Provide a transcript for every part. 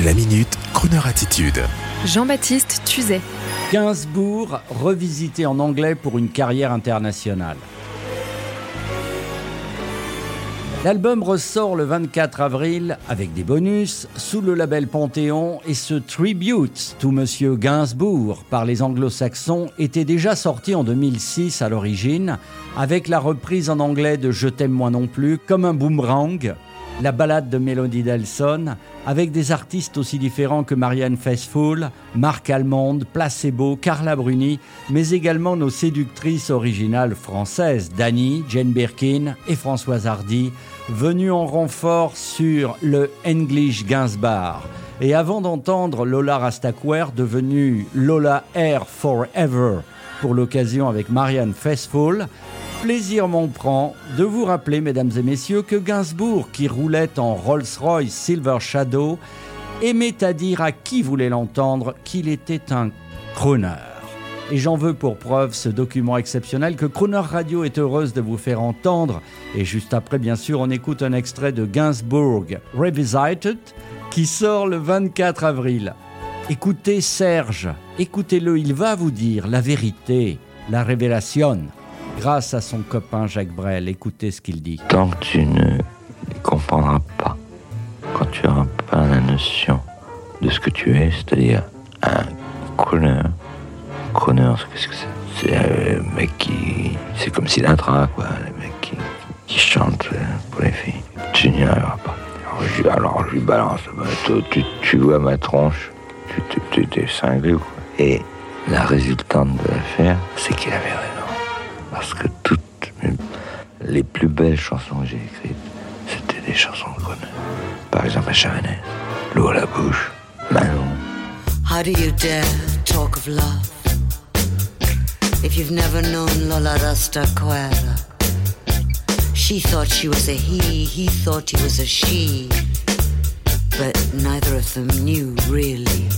La minute, Kroneur attitude. Jean-Baptiste Tuzet. Gainsbourg revisité en anglais pour une carrière internationale. L'album ressort le 24 avril avec des bonus sous le label Panthéon et ce tribute to Monsieur Gainsbourg par les anglo-saxons était déjà sorti en 2006 à l'origine avec la reprise en anglais de Je t'aime moi non plus comme un boomerang la balade de Melody Delson, avec des artistes aussi différents que Marianne Faithfull, Marc Allemande, Placebo, Carla Bruni, mais également nos séductrices originales françaises, Dani, Jane Birkin et Françoise Hardy, venues en renfort sur le English Gainsbar. Et avant d'entendre Lola Rastaquer, devenue Lola Air Forever, pour l'occasion avec Marianne Faithfull, plaisir m'en prend de vous rappeler, mesdames et messieurs, que Gainsbourg, qui roulait en Rolls-Royce Silver Shadow, aimait à dire à qui voulait l'entendre qu'il était un crooner. Et j'en veux pour preuve ce document exceptionnel que Crooner Radio est heureuse de vous faire entendre. Et juste après, bien sûr, on écoute un extrait de Gainsbourg Revisited qui sort le 24 avril. Écoutez Serge, écoutez-le, il va vous dire la vérité, la révélation grâce à son copain Jacques Brel. Écoutez ce qu'il dit. Tant que tu ne comprendras pas, quand tu n'auras pas la notion de ce que tu es, c'est-à-dire un crooner. Crooner, qu'est-ce que c'est? C'est un mec qui. C'est comme Sinatra, quoi. Les mecs qui, qui chantent pour les filles. Tu n'y arriveras pas. Alors je, lui balance. Bah, tu, tu, vois ma tronche. Tu t'es cinglé, quoi. Et la résultante de l'affaire, c'est qu'il avait raison parce que toutes les plus belles chansons que j'ai écrites, c'était des chansons Croner. Par exemple, à Chavanès, L'eau à la bouche, Manon. How do you dare talk of love? If you've never known Lola Rastaquera? She thought she was a he, he thought he was a she, but neither of them knew really.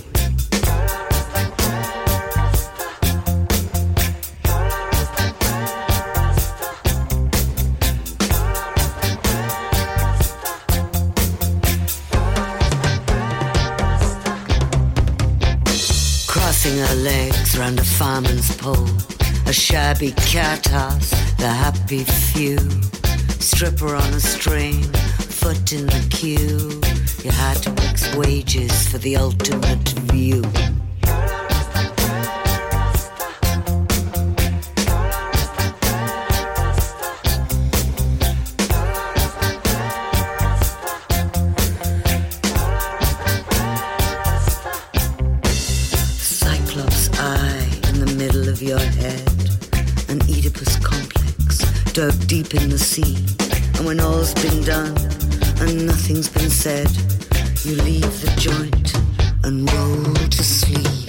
Her legs round a fireman's pole. A shabby cat house, the happy few. Stripper on a string, foot in the queue. You had to fix wages for the ultimate view. Dug deep in the sea. And when all's been done and nothing's been said, you leave the joint and roll to sleep.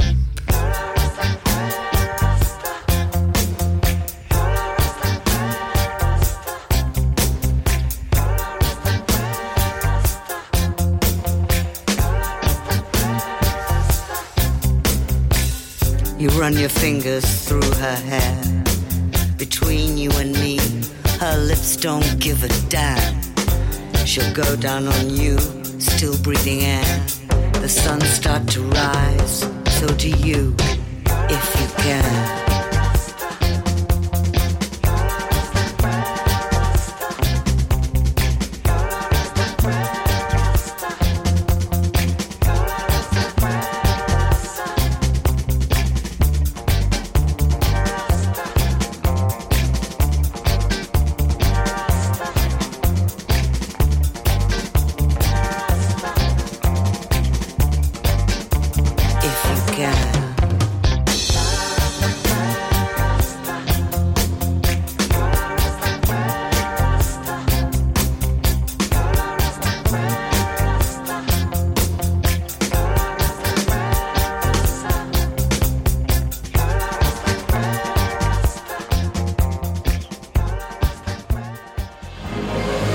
You run your fingers through her hair. Between you and me, her lips don't give a damn. She'll go down on you, still breathing air. The sun start to rise, so do you, if you can.